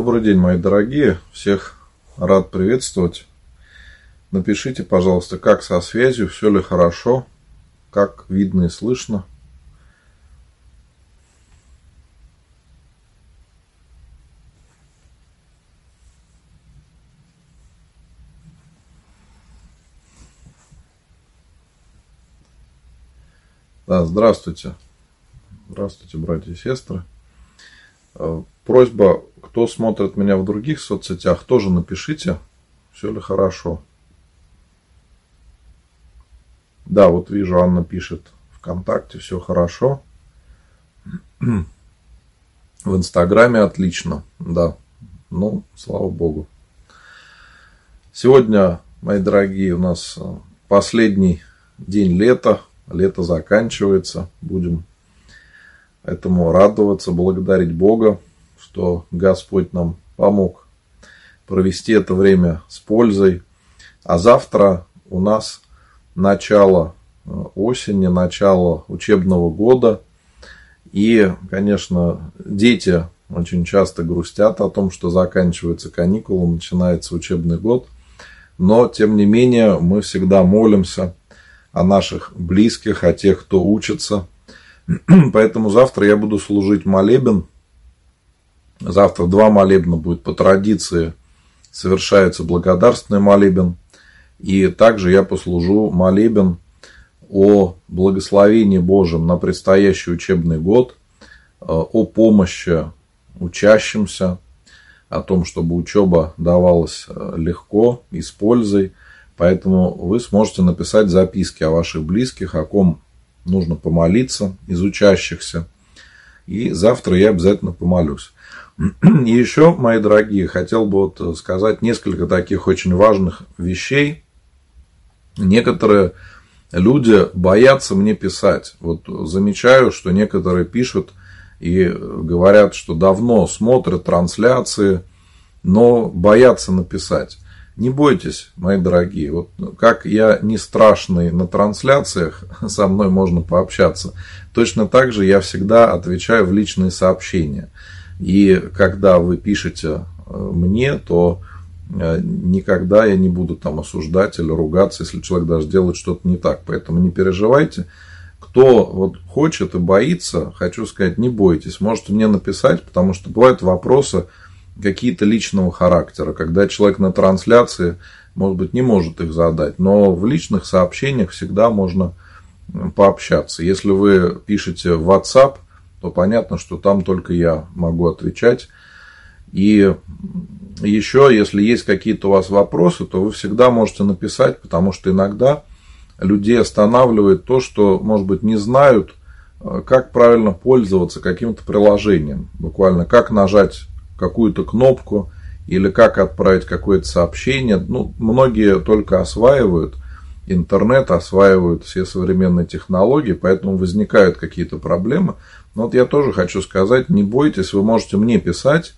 Добрый день, мои дорогие. Всех рад приветствовать. Напишите, пожалуйста, как со связью, все ли хорошо, как видно и слышно. Да, здравствуйте. Здравствуйте, братья и сестры. Э, просьба, кто смотрит меня в других соцсетях, тоже напишите, все ли хорошо. Да, вот вижу, Анна пишет ВКонтакте, все хорошо. В Инстаграме отлично, да. Ну, слава Богу. Сегодня, мои дорогие, у нас э, последний день лета. Лето заканчивается. Будем этому радоваться, благодарить Бога, что Господь нам помог провести это время с пользой. А завтра у нас начало э, осени, начало учебного года. И, конечно, дети очень часто грустят о том, что заканчиваются каникулы, начинается учебный год. Но, тем не менее, мы всегда молимся о наших близких, о тех, кто учится – Поэтому завтра я буду служить молебен. Завтра два молебна будет по традиции. Совершается благодарственный молебен. И также я послужу молебен о благословении Божьем на предстоящий учебный год, э, о помощи учащимся, о том, чтобы учеба давалась э, легко и с пользой. Поэтому вы сможете написать записки о ваших близких, о ком нужно помолиться из учащихся. И завтра я обязательно помолюсь. И еще, мои дорогие, хотел бы вот сказать несколько таких очень важных вещей. Некоторые люди боятся мне писать. Вот замечаю, что некоторые пишут и говорят, что давно смотрят трансляции, но боятся написать. Не бойтесь, мои дорогие. Вот как я не страшный на трансляциях, со мной можно пообщаться. Точно так же я всегда отвечаю в личные сообщения. И когда вы пишете э, мне, то э, никогда я не буду там осуждать или ругаться, если человек даже делает что-то не так. Поэтому не переживайте. Кто вот хочет и боится, хочу сказать, не бойтесь. Можете мне написать, потому что бывают вопросы, какие-то личного характера, когда человек на трансляции, может быть, не может их задать, но в личных сообщениях всегда можно пообщаться. Если вы пишете в WhatsApp, то понятно, что там только я могу отвечать. И еще, если есть какие-то у вас вопросы, то вы всегда можете написать, потому что иногда людей останавливает то, что, может быть, не знают, как правильно пользоваться каким-то приложением. Буквально, как нажать какую-то кнопку или как отправить какое-то сообщение. Ну, многие только осваивают интернет, осваивают все современные технологии, поэтому возникают какие-то проблемы. Но вот я тоже хочу сказать, не бойтесь, вы можете мне писать.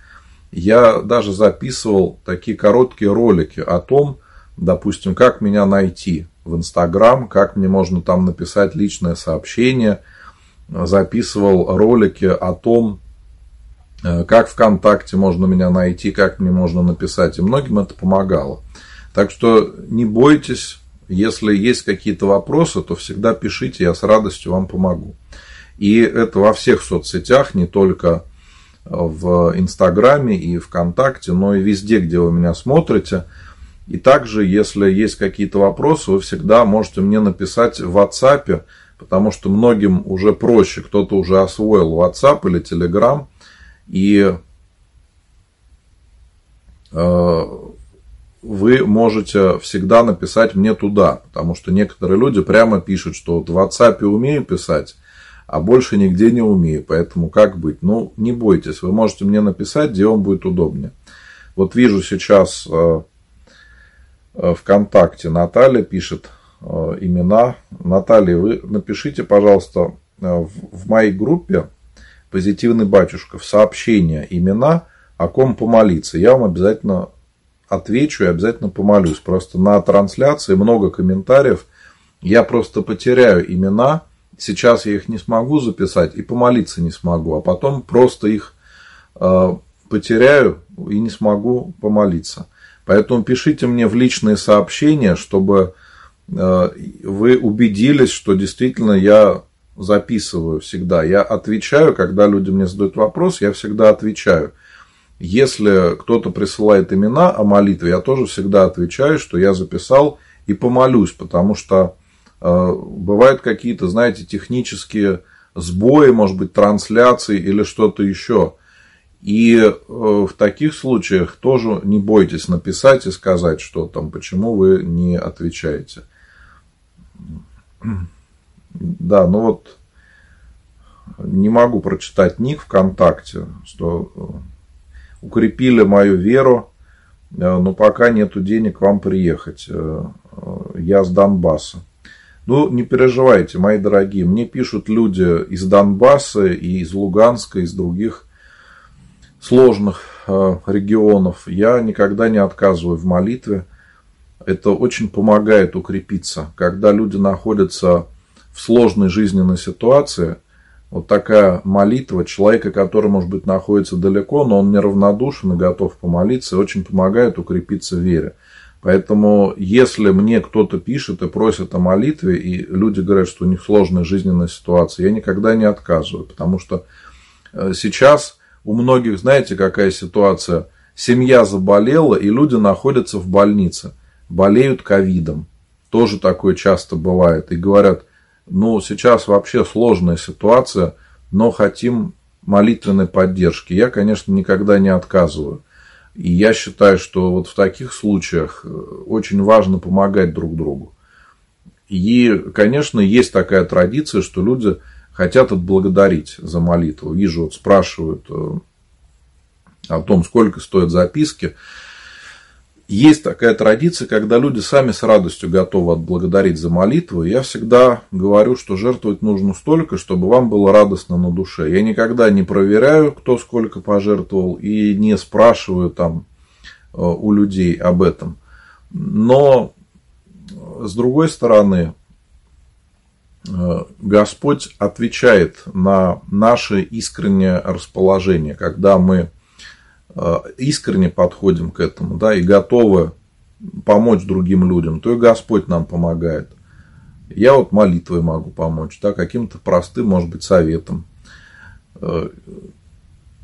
Я даже записывал такие короткие ролики о том, допустим, как меня найти в Инстаграм, как мне можно там написать личное сообщение. Записывал ролики о том, как ВКонтакте можно меня найти, как мне можно написать. И многим это помогало. Так что не бойтесь, если есть какие-то вопросы, то всегда пишите, я с радостью вам помогу. И это во всех соцсетях, не только в Инстаграме и ВКонтакте, но и везде, где вы меня смотрите. И также, если есть какие-то вопросы, вы всегда можете мне написать в WhatsApp, потому что многим уже проще, кто-то уже освоил WhatsApp или Telegram, и э, вы можете всегда написать мне туда, потому что некоторые люди прямо пишут, что вот в WhatsApp умею писать, а больше нигде не умею, поэтому как быть? Ну, не бойтесь, вы можете мне написать, где вам будет удобнее. Вот вижу сейчас э, э, ВКонтакте Наталья пишет имена. Наталья, вы напишите, пожалуйста, в моей группе позитивный батюшка в сообщение имена, о ком помолиться. Я вам обязательно отвечу и обязательно помолюсь. Просто на трансляции много комментариев. Я просто потеряю имена. Сейчас я их не смогу записать и помолиться не смогу. А потом просто их э, потеряю и не смогу помолиться. Поэтому пишите мне в личные сообщения, чтобы э, вы убедились, что действительно я записываю всегда. Я отвечаю, когда люди мне задают вопрос, я всегда отвечаю. Если кто-то присылает имена о молитве, я тоже всегда отвечаю, что я записал и помолюсь, потому что э, бывают какие-то, знаете, технические сбои, может быть, трансляции или что-то еще. И э, в таких случаях тоже не бойтесь написать и сказать, что там, почему вы не отвечаете. Да, ну вот не могу прочитать ник ВКонтакте, что э, укрепили мою веру, э, но пока нету денег вам приехать. Я с Донбасса. Ну, не переживайте, мои дорогие. Мне пишут люди из Донбасса и из Луганска, из других сложных э, регионов. Я никогда не отказываю в молитве. Это очень помогает укрепиться. Когда люди находятся в сложной жизненной ситуации, вот такая молитва человека, который, может быть, находится далеко, но он неравнодушен и готов помолиться, очень помогает укрепиться в вере. Поэтому, если мне кто-то пишет и просит о молитве, и люди говорят, что у них сложная жизненная ситуация, я никогда не отказываю, потому что э, сейчас у многих, знаете, какая ситуация? Семья заболела, и люди находятся в больнице, болеют ковидом. Тоже такое часто бывает. И говорят, ну, сейчас вообще сложная ситуация, но хотим молитвенной поддержки. Я, конечно, никогда не отказываю. И я считаю, что вот в таких случаях э, очень важно помогать друг другу. И, конечно, есть такая традиция, что люди хотят отблагодарить за молитву. Вижу, вот спрашивают э, о том, сколько стоят записки есть такая традиция, когда люди сами с радостью готовы отблагодарить за молитву. Я всегда говорю, что жертвовать нужно столько, чтобы вам было радостно на душе. Я никогда не проверяю, кто сколько пожертвовал, и не спрашиваю там э, у людей об этом. Но, с другой стороны, э, Господь отвечает на наше искреннее расположение, когда мы Э, искренне подходим к этому, да, и готовы помочь другим людям, то и Господь нам помогает. Я вот молитвой могу помочь, да, каким-то простым, может быть, советом э,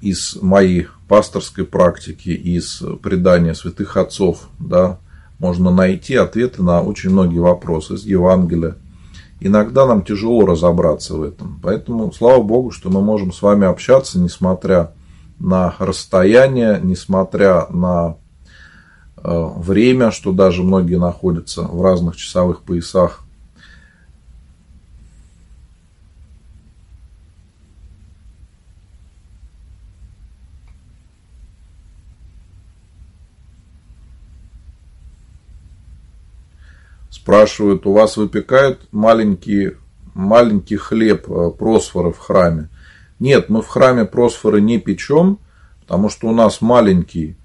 из моей пасторской практики, из предания святых отцов, да, можно найти ответы на очень многие вопросы из Евангелия. Иногда нам тяжело разобраться в этом. Поэтому, слава Богу, что мы можем с вами общаться, несмотря на расстояние, несмотря на э, время, что даже многие находятся в разных часовых поясах. Спрашивают, у вас выпекают маленький, маленький хлеб э, просфора в храме? Нет, мы в храме просфоры не печем, потому что у нас маленький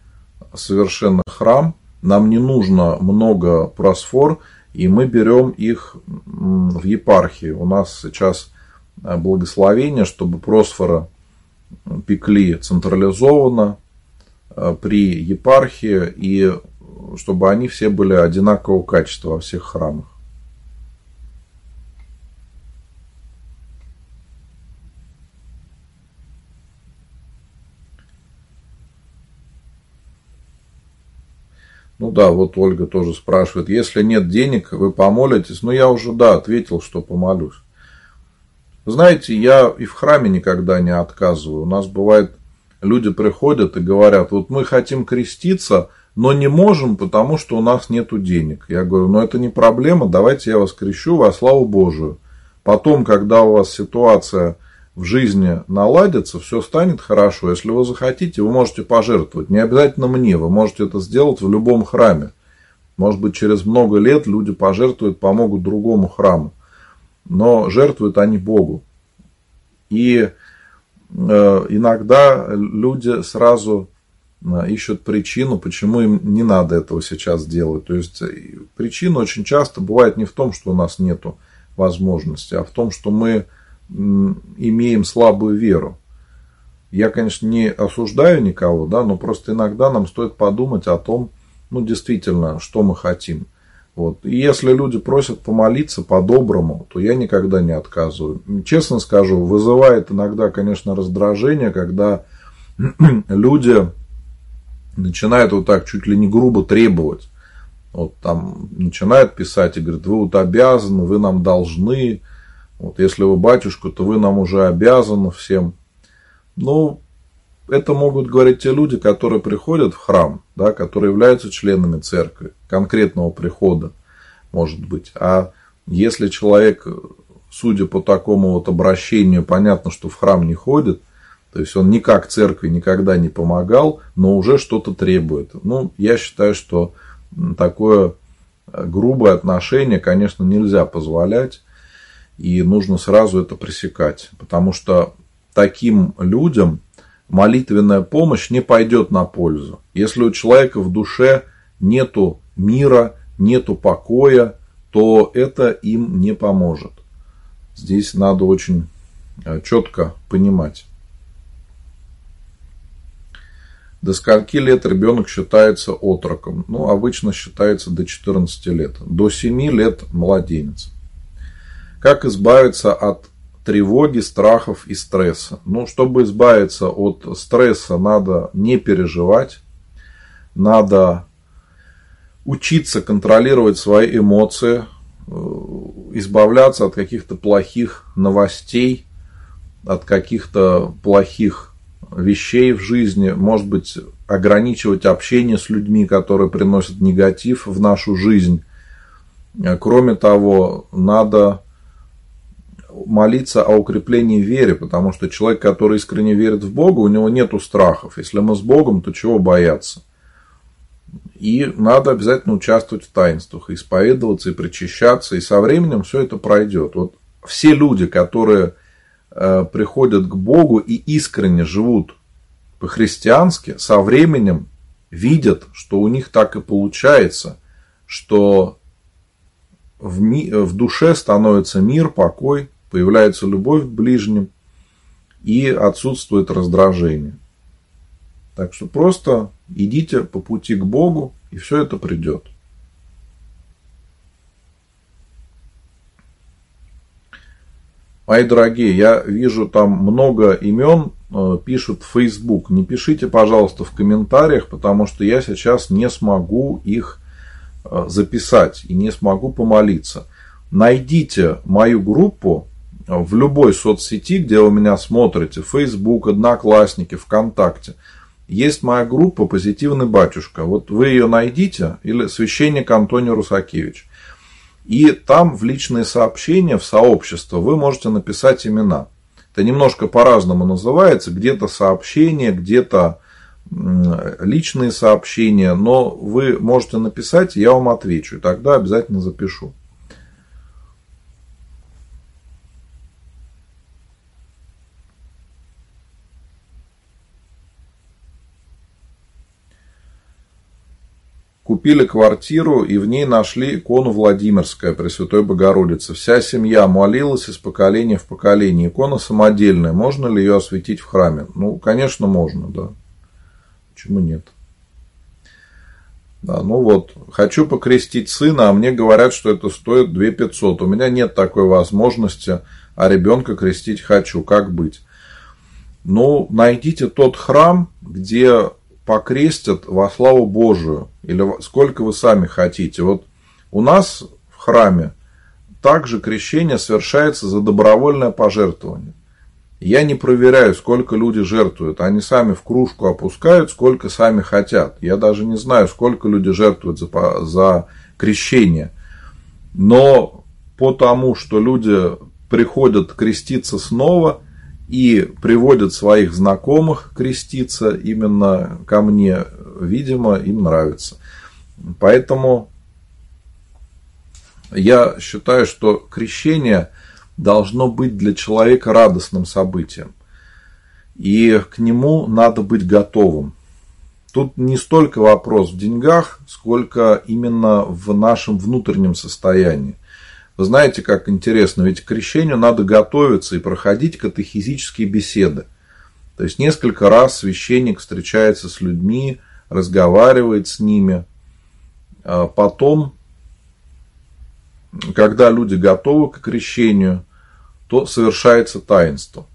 совершенно храм, нам не нужно много просфор, и мы берем их в епархии. У нас сейчас э, благословение, чтобы просфора пекли централизованно э, при епархии, и чтобы они все были одинакового качества во всех храмах. Ну да, вот Ольга тоже спрашивает, если нет денег, вы помолитесь? Ну я уже, да, ответил, что помолюсь. Знаете, я и в храме никогда не отказываю. У нас бывает, люди приходят и говорят, вот мы хотим креститься, но не можем, потому что у нас нет денег. Я говорю, ну это не проблема, давайте я вас крещу во славу Божию. Потом, когда у вас ситуация в жизни наладится, все станет хорошо. Если вы захотите, вы можете пожертвовать. Не обязательно мне, вы можете это сделать в любом храме. Может быть, через много лет люди пожертвуют, помогут другому храму. Но жертвуют они Богу. И э, иногда люди сразу э, ищут причину, почему им не надо этого сейчас делать. То есть э, причина очень часто бывает не в том, что у нас нет возможности, а в том, что мы имеем слабую веру. я, конечно, не осуждаю никого, да, но просто иногда нам стоит подумать о том, ну, действительно, что мы хотим. Вот. И если люди просят помолиться по-доброму, то я никогда не отказываю. Честно скажу, вызывает иногда, конечно, раздражение, когда люди начинают вот так чуть ли не грубо требовать. Вот там начинают писать и говорят, вы вот обязаны, вы нам должны. Вот если вы батюшка, то вы нам уже обязаны всем. Ну, это могут говорить те люди, которые приходят в храм, да, которые являются членами церкви, конкретного прихода, может быть. А если человек, судя по такому вот обращению, понятно, что в храм не ходит, то есть он никак церкви никогда не помогал, но уже что-то требует. Ну, я считаю, что такое грубое отношение, конечно, нельзя позволять, и нужно сразу это пресекать, потому что таким людям молитвенная помощь не пойдет на пользу. Если у человека в душе нету мира, нету покоя, то это им не поможет. Здесь надо очень э, четко понимать. До скольки лет ребенок считается отроком? Ну, обычно считается до 14 лет. До 7 лет младенец. Как избавиться от тревоги, страхов и стресса. Ну, чтобы избавиться от стресса, надо не переживать, надо учиться контролировать свои эмоции, э, избавляться от каких-то плохих новостей, от каких-то плохих вещей в жизни, может быть, ограничивать общение с людьми, которые приносят негатив в нашу жизнь. Кроме того, надо молиться о укреплении веры, потому что человек, который искренне верит в Бога, у него нет страхов. Если мы с Богом, то чего бояться? И надо обязательно участвовать в таинствах, исповедоваться и причащаться, и со временем все это пройдет. Вот все люди, которые э, приходят к Богу и искренне живут по-христиански, со временем видят, что у них так и получается, что в, ми- в душе становится мир, покой, появляется любовь к ближним и отсутствует раздражение. Так что просто идите по пути к Богу, и все это придет. Мои дорогие, я вижу там много имен, э, пишут в Facebook. Не пишите, пожалуйста, в комментариях, потому что я сейчас не смогу их э, записать и не смогу помолиться. Найдите мою группу в любой соцсети, где вы меня смотрите, Facebook, Одноклассники, ВКонтакте, есть моя группа «Позитивный батюшка». Вот вы ее найдите, или священник Антоний Русакевич. И там в личные сообщения, в сообщество вы можете написать имена. Это немножко по-разному называется. Где-то сообщения, где-то личные сообщения. Но вы можете написать, я вам отвечу. И тогда обязательно запишу. Купили квартиру и в ней нашли икону Владимирская Пресвятой Богородицы. Вся семья молилась из поколения в поколение. Икона самодельная. Можно ли ее осветить в храме? Ну, конечно, можно, да. Почему нет? Да, ну вот, хочу покрестить сына, а мне говорят, что это стоит 2 500. У меня нет такой возможности, а ребенка крестить хочу. Как быть? Ну, найдите тот храм, где покрестят во славу Божию, или сколько вы сами хотите. Вот у нас в храме также крещение совершается за добровольное пожертвование. Я не проверяю, сколько люди жертвуют. Они сами в кружку опускают, сколько сами хотят. Я даже не знаю, сколько люди жертвуют за, за крещение. Но по тому, что люди приходят креститься снова – и приводят своих знакомых креститься именно ко мне, видимо, им нравится. Поэтому я считаю, что крещение должно быть для человека радостным событием. И к нему надо быть готовым. Тут не столько вопрос в деньгах, сколько именно в нашем внутреннем состоянии. Вы знаете, как интересно, ведь к крещению надо готовиться и проходить катехизические беседы. То есть несколько раз священник встречается с людьми, разговаривает с ними. А потом, когда люди готовы к крещению, то совершается таинство.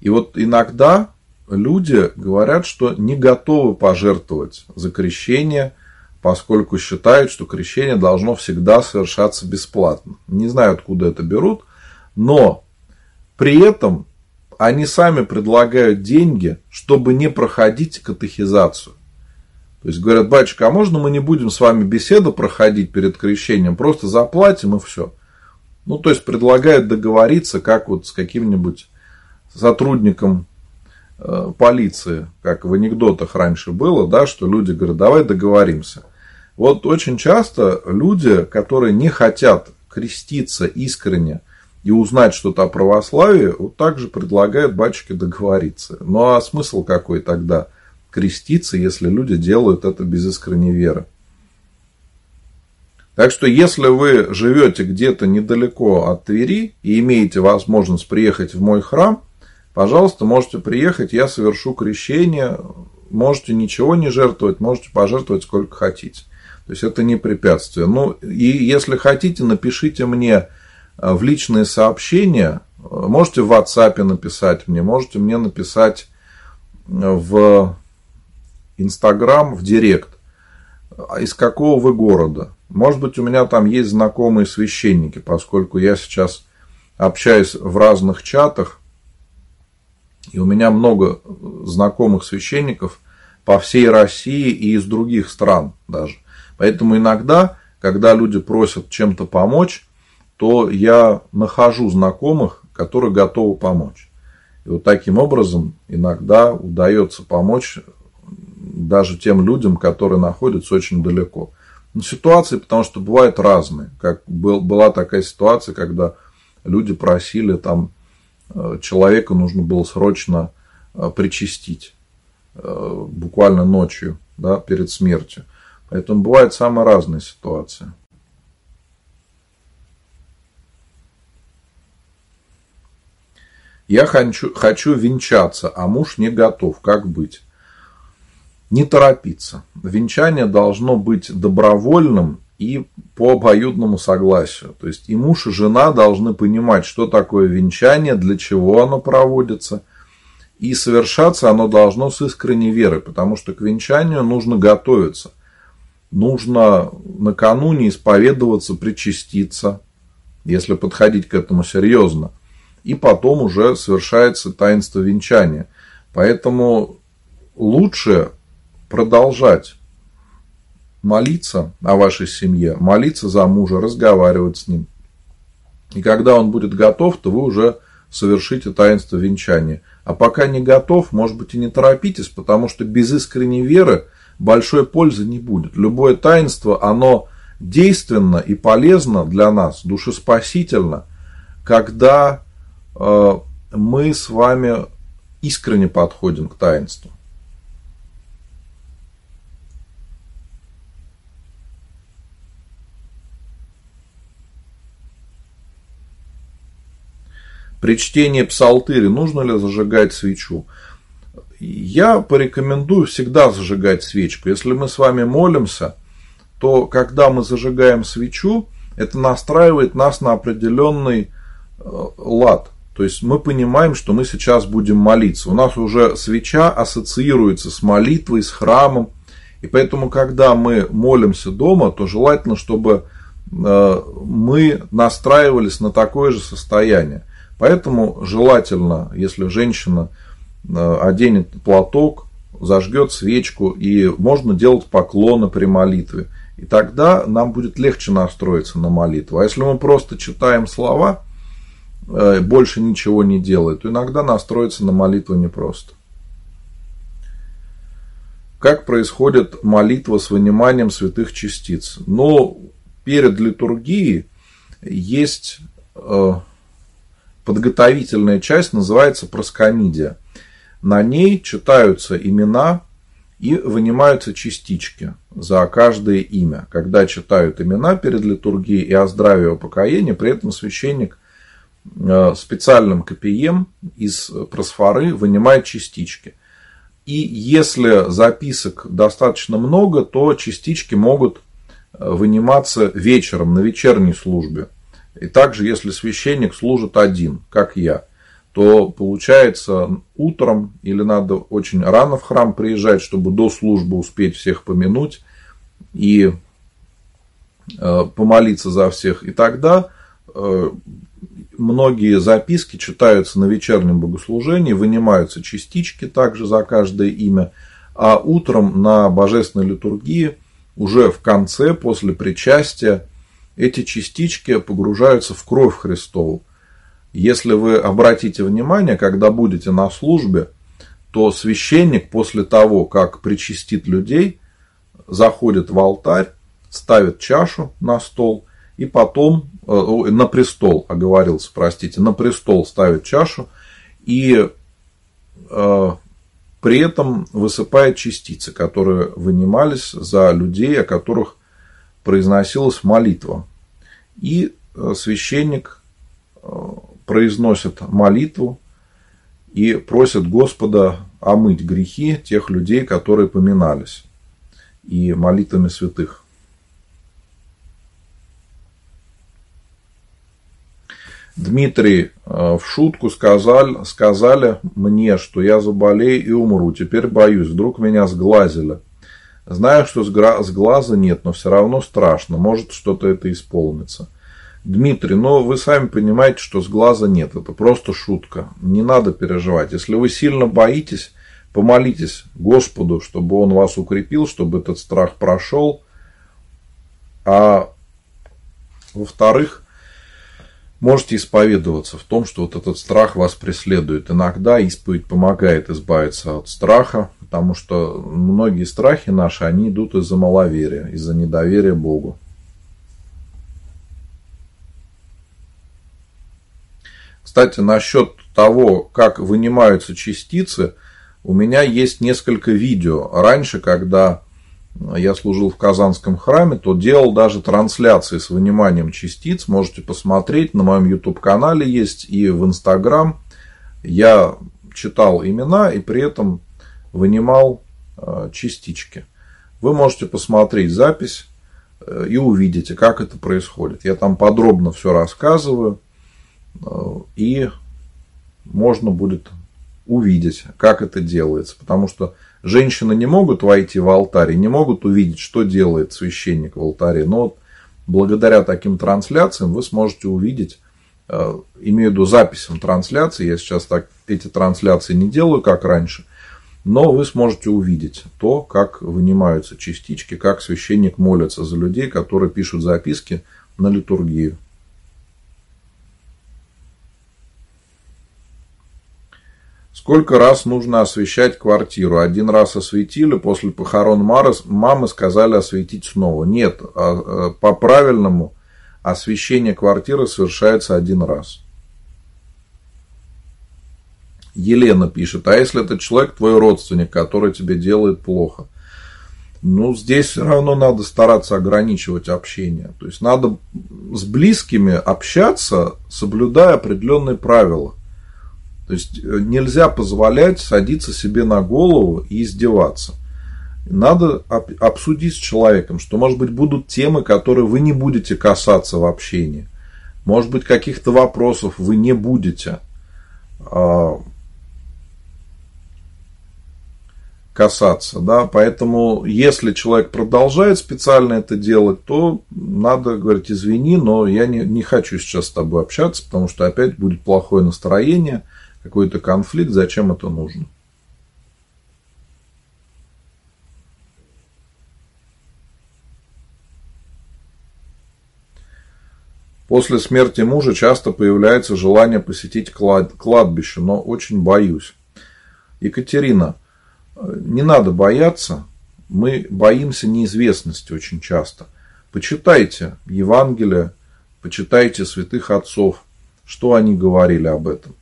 И вот иногда люди говорят, что не готовы пожертвовать за крещение, поскольку считают, что крещение должно всегда совершаться бесплатно. Не знаю, откуда это берут, но при этом они сами предлагают деньги, чтобы не проходить катехизацию. То есть говорят, батюшка, а можно мы не будем с вами беседу проходить перед крещением, просто заплатим и все. Ну, то есть предлагают договориться, как вот с каким-нибудь сотрудником э, полиции, как в анекдотах раньше было, да, что люди говорят, давай договоримся. Вот очень часто люди, которые не хотят креститься искренне и узнать что-то о православии, вот также предлагают батюшке договориться. Ну а смысл какой тогда креститься, если люди делают это без искренней веры? Так что, если вы живете где-то недалеко от Твери и имеете возможность приехать в мой храм, пожалуйста, можете приехать, я совершу крещение, можете ничего не жертвовать, можете пожертвовать сколько хотите. То есть это не препятствие. Ну и если хотите, напишите мне э, в личные сообщения. Можете в WhatsApp написать мне, можете мне написать э, в Instagram, в Директ. А из какого вы города? Может быть, у меня там есть знакомые священники, поскольку я сейчас общаюсь в разных чатах, и у меня много знакомых священников по всей России и из других стран даже. Поэтому иногда, когда люди просят чем-то помочь, то я нахожу знакомых, которые готовы помочь. И вот таким образом иногда удается помочь даже тем людям, которые находятся очень далеко. Но ситуации, потому что бывают разные. Как был, была такая ситуация, когда люди просили там э, человека нужно было срочно э, причастить э, буквально ночью, да, перед смертью. Поэтому бывают самые разные ситуации. Я хочу, хочу венчаться, а муж не готов. Как быть? Не торопиться. Венчание должно быть добровольным и по обоюдному согласию. То есть и муж, и жена должны понимать, что такое венчание, для чего оно проводится. И совершаться оно должно с искренней верой, потому что к венчанию нужно готовиться – нужно накануне исповедоваться, причаститься, если подходить к этому серьезно. И потом уже совершается таинство венчания. Поэтому лучше продолжать молиться о вашей семье, молиться за мужа, разговаривать с ним. И когда он будет готов, то вы уже совершите таинство венчания. А пока не готов, может быть и не торопитесь, потому что без искренней веры большой пользы не будет. Любое таинство, оно действенно и полезно для нас, душеспасительно, когда э, мы с вами искренне подходим к таинству. При чтении псалтыри нужно ли зажигать свечу? Я порекомендую всегда зажигать свечку. Если мы с вами молимся, то когда мы зажигаем свечу, это настраивает нас на определенный э, лад. То есть мы понимаем, что мы сейчас будем молиться. У нас уже свеча ассоциируется с молитвой, с храмом. И поэтому, когда мы молимся дома, то желательно, чтобы э, мы настраивались на такое же состояние. Поэтому желательно, если женщина оденет платок, зажгет свечку, и можно делать поклоны при молитве. И тогда нам будет легче настроиться на молитву. А если мы просто читаем слова, э, больше ничего не делаем, то иногда настроиться на молитву непросто. Как происходит молитва с выниманием святых частиц? Ну, перед литургией есть э, подготовительная часть, называется проскомидия. На ней читаются имена и вынимаются частички за каждое имя. Когда читают имена перед литургией и о здравии упокоения, при этом священник э, специальным КПМ из просфоры вынимает частички. И если записок достаточно много, то частички могут э, выниматься вечером на вечерней службе. И также, если священник служит один, как я, то получается утром или надо очень рано в храм приезжать, чтобы до службы успеть всех помянуть и э, помолиться за всех. И тогда э, многие записки читаются на вечернем богослужении, вынимаются частички также за каждое имя, а утром на божественной литургии уже в конце, после причастия, эти частички погружаются в кровь Христову. Если вы обратите внимание, когда будете на службе, то священник после того, как причастит людей, заходит в алтарь, ставит чашу на стол и потом Э, на престол, оговорился, простите, на престол ставит чашу и э, при этом высыпает частицы, которые вынимались за людей, о которых произносилась молитва. И э, священник произносит молитву и просит Господа омыть грехи тех людей, которые поминались, и молитвами святых. Дмитрий э, в шутку сказал, сказали мне, что я заболею и умру. Теперь боюсь, вдруг меня сглазили. Знаю, что с глаза нет, но все равно страшно. Может, что-то это исполнится. Дмитрий, ну вы сами понимаете, что с глаза нет. Это просто шутка. Не надо переживать. Если вы сильно боитесь, помолитесь Господу, чтобы Он вас укрепил, чтобы этот страх прошел. А во-вторых, можете исповедоваться в том, что вот этот страх вас преследует. Иногда исповедь помогает избавиться от страха, потому что многие страхи наши, они идут из-за маловерия, из-за недоверия Богу. Кстати, насчет того, как вынимаются частицы, у меня есть несколько видео. Раньше, когда я служил в Казанском храме, то делал даже трансляции с выниманием частиц. Можете посмотреть, на моем YouTube-канале есть и в Instagram. Я читал имена и при этом вынимал э, частички. Вы можете посмотреть запись э, и увидите, как это происходит. Я там подробно все рассказываю, и можно будет увидеть, как это делается. Потому что Женщины не могут войти в алтарь не могут увидеть, что делает священник в алтаре. Но вот благодаря таким трансляциям вы сможете увидеть, э, имею в виду записям трансляции, я сейчас так эти трансляции не делаю, как раньше, но вы сможете увидеть то, как вынимаются частички, как священник молится за людей, которые пишут записки на литургию. Сколько раз нужно освещать квартиру? Один раз осветили, после похорон мамы сказали осветить снова. Нет, а, э, по правильному освещение квартиры совершается один раз. Елена пишет, а если этот человек твой родственник, который тебе делает плохо? Ну, здесь все равно надо стараться ограничивать общение. То есть надо с близкими общаться, соблюдая определенные правила. То есть э, нельзя позволять садиться себе на голову и издеваться. Надо обсудить с человеком, что, может быть, будут темы, которые вы не будете касаться в общении. Может быть, каких-то вопросов вы не будете а, касаться. Да? Поэтому, если человек продолжает специально это делать, то надо говорить, извини, но я не, не хочу сейчас с тобой общаться, потому что опять будет плохое настроение – какой-то конфликт, зачем это нужно. После смерти мужа часто появляется желание посетить кладбище, но очень боюсь. Екатерина, не надо бояться, мы боимся неизвестности очень часто. Почитайте Евангелие, почитайте святых отцов, что они говорили об этом.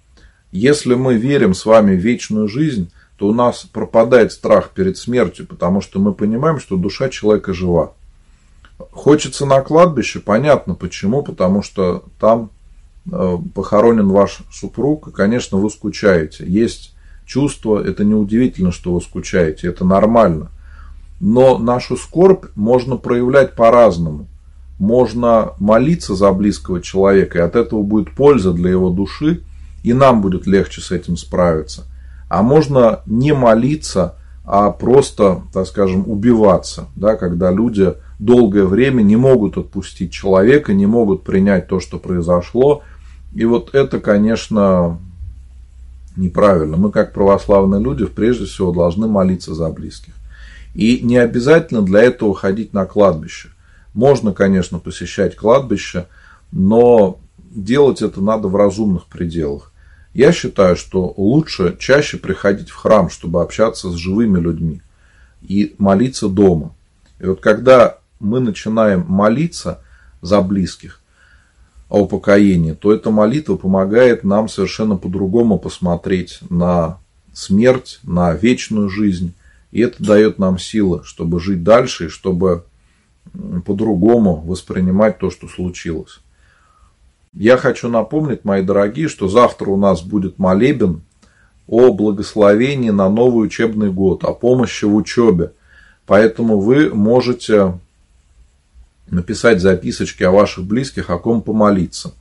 Если мы верим с вами в вечную жизнь, то у нас пропадает страх перед смертью, потому что мы понимаем, что душа человека жива. Хочется на кладбище, понятно почему, потому что там э, похоронен ваш супруг, и, конечно, вы скучаете. Есть чувство, это неудивительно, что вы скучаете, это нормально. Но нашу скорбь можно проявлять по-разному. Можно молиться за близкого человека, и от этого будет польза для его души, и нам будет легче с этим справиться. А можно не молиться, а просто, так скажем, убиваться, да, когда люди долгое время не могут отпустить человека, не могут принять то, что произошло. И вот это, конечно, неправильно. Мы, как православные люди, прежде всего должны молиться за близких. И не обязательно для этого ходить на кладбище. Можно, конечно, посещать кладбище, но делать это надо в разумных пределах. Я считаю, что лучше чаще приходить в храм, чтобы общаться с живыми людьми и молиться дома. И вот когда мы начинаем молиться за близких о упокоении, то эта молитва помогает нам совершенно по-другому посмотреть на смерть, на вечную жизнь. И это дает нам силы, чтобы жить дальше и чтобы по-другому воспринимать то, что случилось. Я хочу напомнить, мои дорогие, что завтра у нас будет молебен о благословении на новый учебный год, о помощи в учебе. Поэтому вы можете написать записочки о ваших близких, о ком помолиться.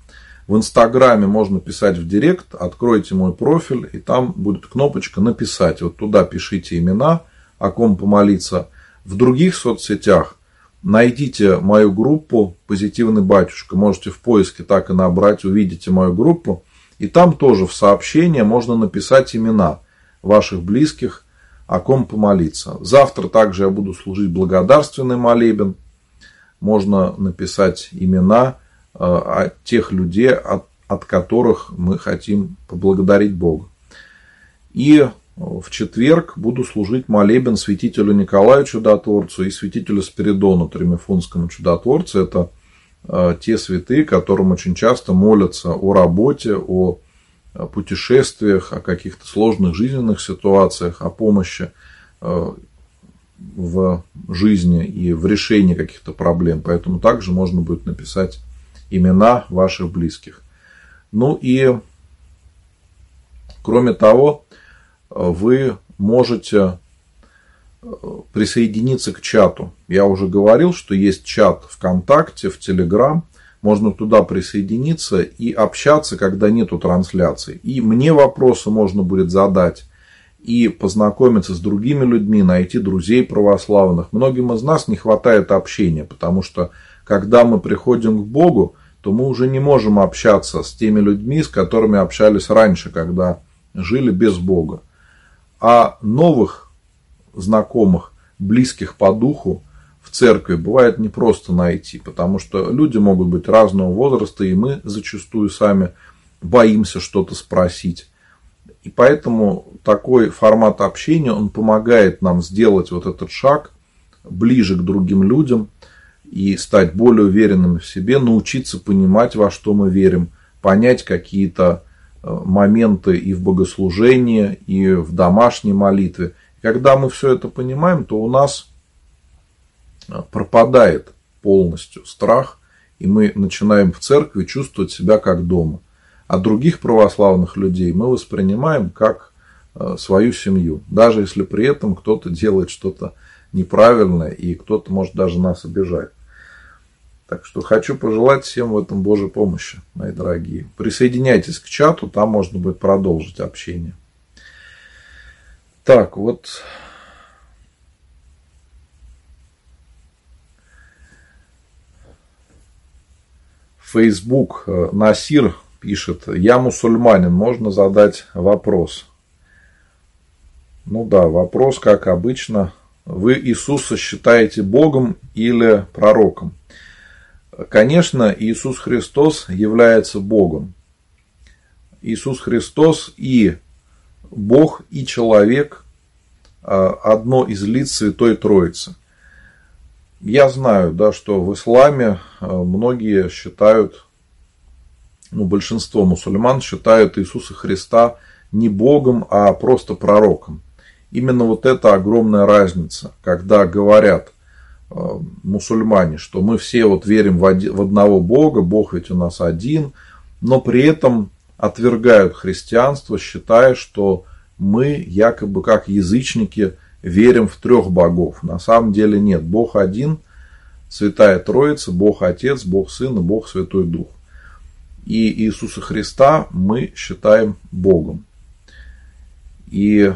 В Инстаграме можно писать в Директ, откройте мой профиль, и там будет кнопочка «Написать». Вот туда пишите имена, о ком помолиться. В других соцсетях найдите мою группу «Позитивный батюшка». Можете в поиске так и набрать, увидите мою группу. И там тоже в сообщение можно написать имена ваших близких, о ком помолиться. Завтра также я буду служить благодарственный молебен – можно написать имена э, тех людей, от, от которых мы хотим поблагодарить Бога. И в четверг буду служить молебен святителю Николаю Чудотворцу и святителю Спиридону Тремифунскому Чудотворцу. Это э, те святые, которым очень часто молятся о работе, о путешествиях, о каких-то сложных жизненных ситуациях, о помощи э, в жизни и в решении каких-то проблем. Поэтому также можно будет написать имена ваших близких. Ну и кроме того, вы можете э, присоединиться к чату. Я уже говорил, что есть чат ВКонтакте, в Телеграм. Можно туда присоединиться и общаться, когда нету трансляции. И мне вопросы можно будет задать и познакомиться с другими людьми, найти друзей православных. Многим из нас не хватает общения, потому что когда мы приходим к Богу, то мы уже не можем общаться с теми людьми, с которыми общались раньше, когда жили без Бога. А новых знакомых, близких по духу в церкви бывает непросто найти, потому что люди могут быть разного возраста, и мы зачастую сами боимся что-то спросить. И поэтому такой формат общения, он помогает нам сделать вот этот шаг ближе к другим людям и стать более уверенными в себе, научиться понимать, во что мы верим, понять какие-то моменты и в богослужении, и в домашней молитве. Когда мы все это понимаем, то у нас э, пропадает полностью страх, и мы начинаем в церкви чувствовать себя как дома а других православных людей мы воспринимаем как э, свою семью, даже если при этом кто-то делает что-то неправильное и кто-то может даже нас обижать. Так что хочу пожелать всем в этом Божьей помощи, мои дорогие. Присоединяйтесь к чату, там можно будет продолжить общение. Так, вот Facebook э, Насир пишет, я мусульманин, можно задать вопрос. Ну да, вопрос, как обычно, вы Иисуса считаете Богом или пророком? Конечно, Иисус Христос является Богом. Иисус Христос и Бог, и человек а, одно из лиц Святой Троицы. Я знаю, да, что в исламе а, многие считают ну, большинство мусульман считают Иисуса Христа не Богом, а просто пророком. Именно вот это огромная разница, когда говорят мусульмане, что мы все вот верим в одного Бога, Бог ведь у нас один, но при этом отвергают христианство, считая, что мы якобы как язычники верим в трех богов. На самом деле нет. Бог один, Святая Троица, Бог Отец, Бог Сын и Бог Святой Дух. И Иисуса Христа мы считаем Богом. И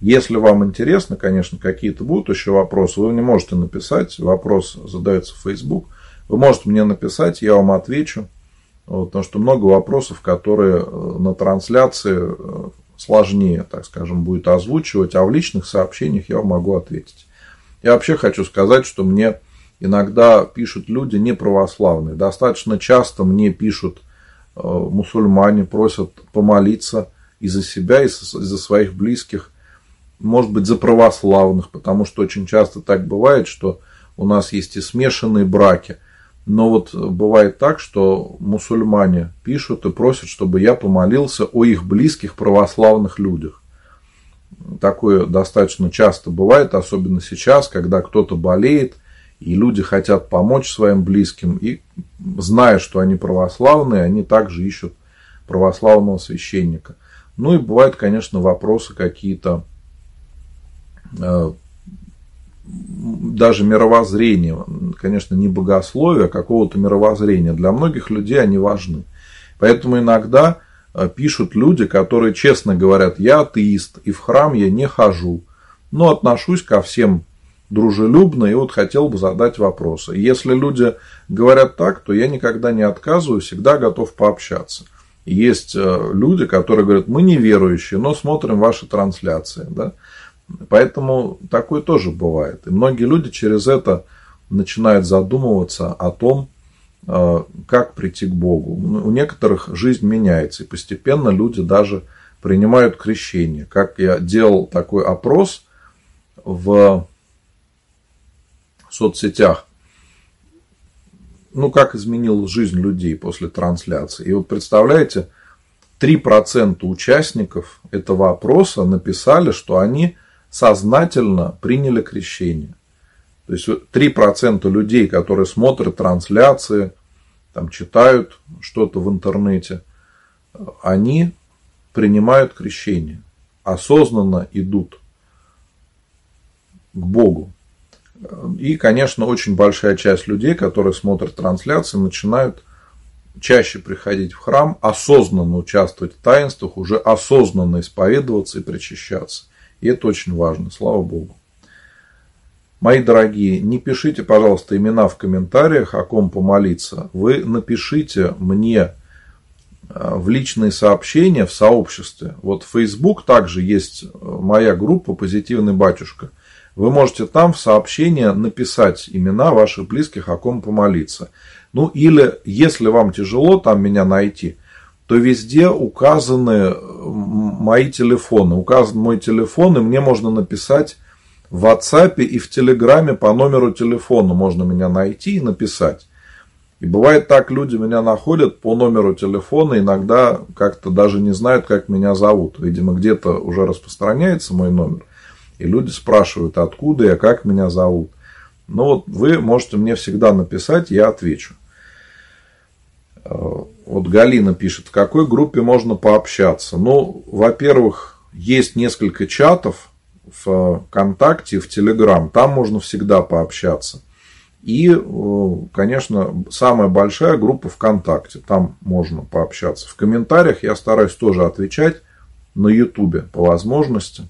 если вам интересно, конечно, какие-то будут еще вопросы, вы мне можете написать. Вопрос задается в Facebook. Вы можете мне написать, я вам отвечу. Вот, потому что много вопросов, которые э, на трансляции э, сложнее, так скажем, будет озвучивать, а в личных сообщениях я могу ответить. Я вообще хочу сказать, что мне иногда пишут люди неправославные. Достаточно часто мне пишут э, мусульмане, просят помолиться и за себя, и за своих близких, может быть, за православных, потому что очень часто так бывает, что у нас есть и смешанные браки. Но вот бывает так, что мусульмане пишут и просят, чтобы я помолился о их близких православных людях. Такое достаточно часто бывает, особенно сейчас, когда кто-то болеет, и люди хотят помочь своим близким, и зная, что они православные, они также ищут православного священника. Ну и бывают, конечно, вопросы какие-то, даже мировоззрения, конечно, не богословия, а какого-то мировоззрения. Для многих людей они важны. Поэтому иногда э, пишут люди, которые честно говорят, я атеист, и в храм я не хожу, но отношусь ко всем дружелюбно и вот хотел бы задать вопросы. Если люди говорят так, то я никогда не отказываю, всегда готов пообщаться. Есть э, люди, которые говорят, мы не верующие, но смотрим ваши трансляции. Да? Поэтому такое тоже бывает. И многие люди через это начинают задумываться о том, э, как прийти к Богу. У некоторых жизнь меняется, и постепенно люди даже принимают крещение. Как я делал такой опрос в соцсетях, ну, как изменил жизнь людей после трансляции. И вот представляете, 3% участников этого опроса написали, что они сознательно приняли крещение. То есть 3% людей, которые смотрят трансляции, там, читают что-то в интернете, они принимают крещение, осознанно идут к Богу. И, конечно, очень большая часть людей, которые смотрят трансляции, начинают чаще приходить в храм, осознанно участвовать в таинствах, уже осознанно исповедоваться и причащаться. И это очень важно, слава Богу. Мои дорогие, не пишите, пожалуйста, имена в комментариях, о ком помолиться. Вы напишите мне э, в личные сообщения в сообществе. Вот в Facebook также есть э, моя группа «Позитивный батюшка». Вы можете там в сообщение написать имена ваших близких, о ком помолиться. Ну или, если вам тяжело там меня найти, то везде указаны мои телефоны. Указан мой телефон, и мне можно написать в WhatsApp и в Телеграме по номеру телефона можно меня найти и написать. И бывает так, люди меня находят по номеру телефона, иногда как-то даже не знают, как меня зовут. Видимо, где-то уже распространяется мой номер. И люди спрашивают, откуда я, как меня зовут. Ну вот вы можете мне всегда написать, я отвечу. Э, вот Галина пишет, в какой группе можно пообщаться? Ну, во-первых, есть несколько чатов в ВКонтакте, в Телеграм. Там можно всегда пообщаться. И, э, конечно, самая большая группа ВКонтакте. Там можно пообщаться. В комментариях я стараюсь тоже отвечать на Ютубе по возможности.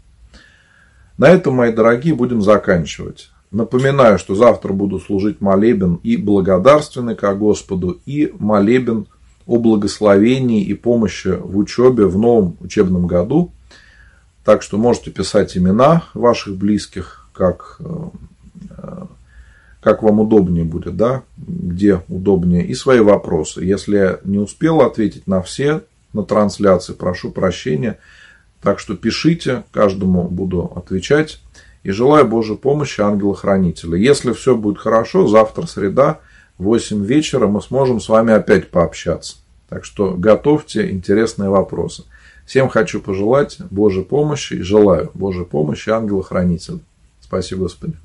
На этом, мои дорогие, будем заканчивать. Напоминаю, что завтра буду служить молебен и благодарственный ко Господу, и молебен о благословении и помощи в учебе в новом учебном году. Так что можете писать имена ваших близких, как, э, как вам удобнее будет, да, где удобнее, и свои вопросы. Если я не успел ответить на все на трансляции, прошу прощения – так что пишите, каждому буду отвечать. И желаю Божьей помощи ангела-хранителя. Если все будет хорошо, завтра среда, 8 вечера мы сможем с вами опять пообщаться. Так что готовьте интересные вопросы. Всем хочу пожелать Божьей помощи и желаю Божьей помощи ангела-хранителя. Спасибо, Господи.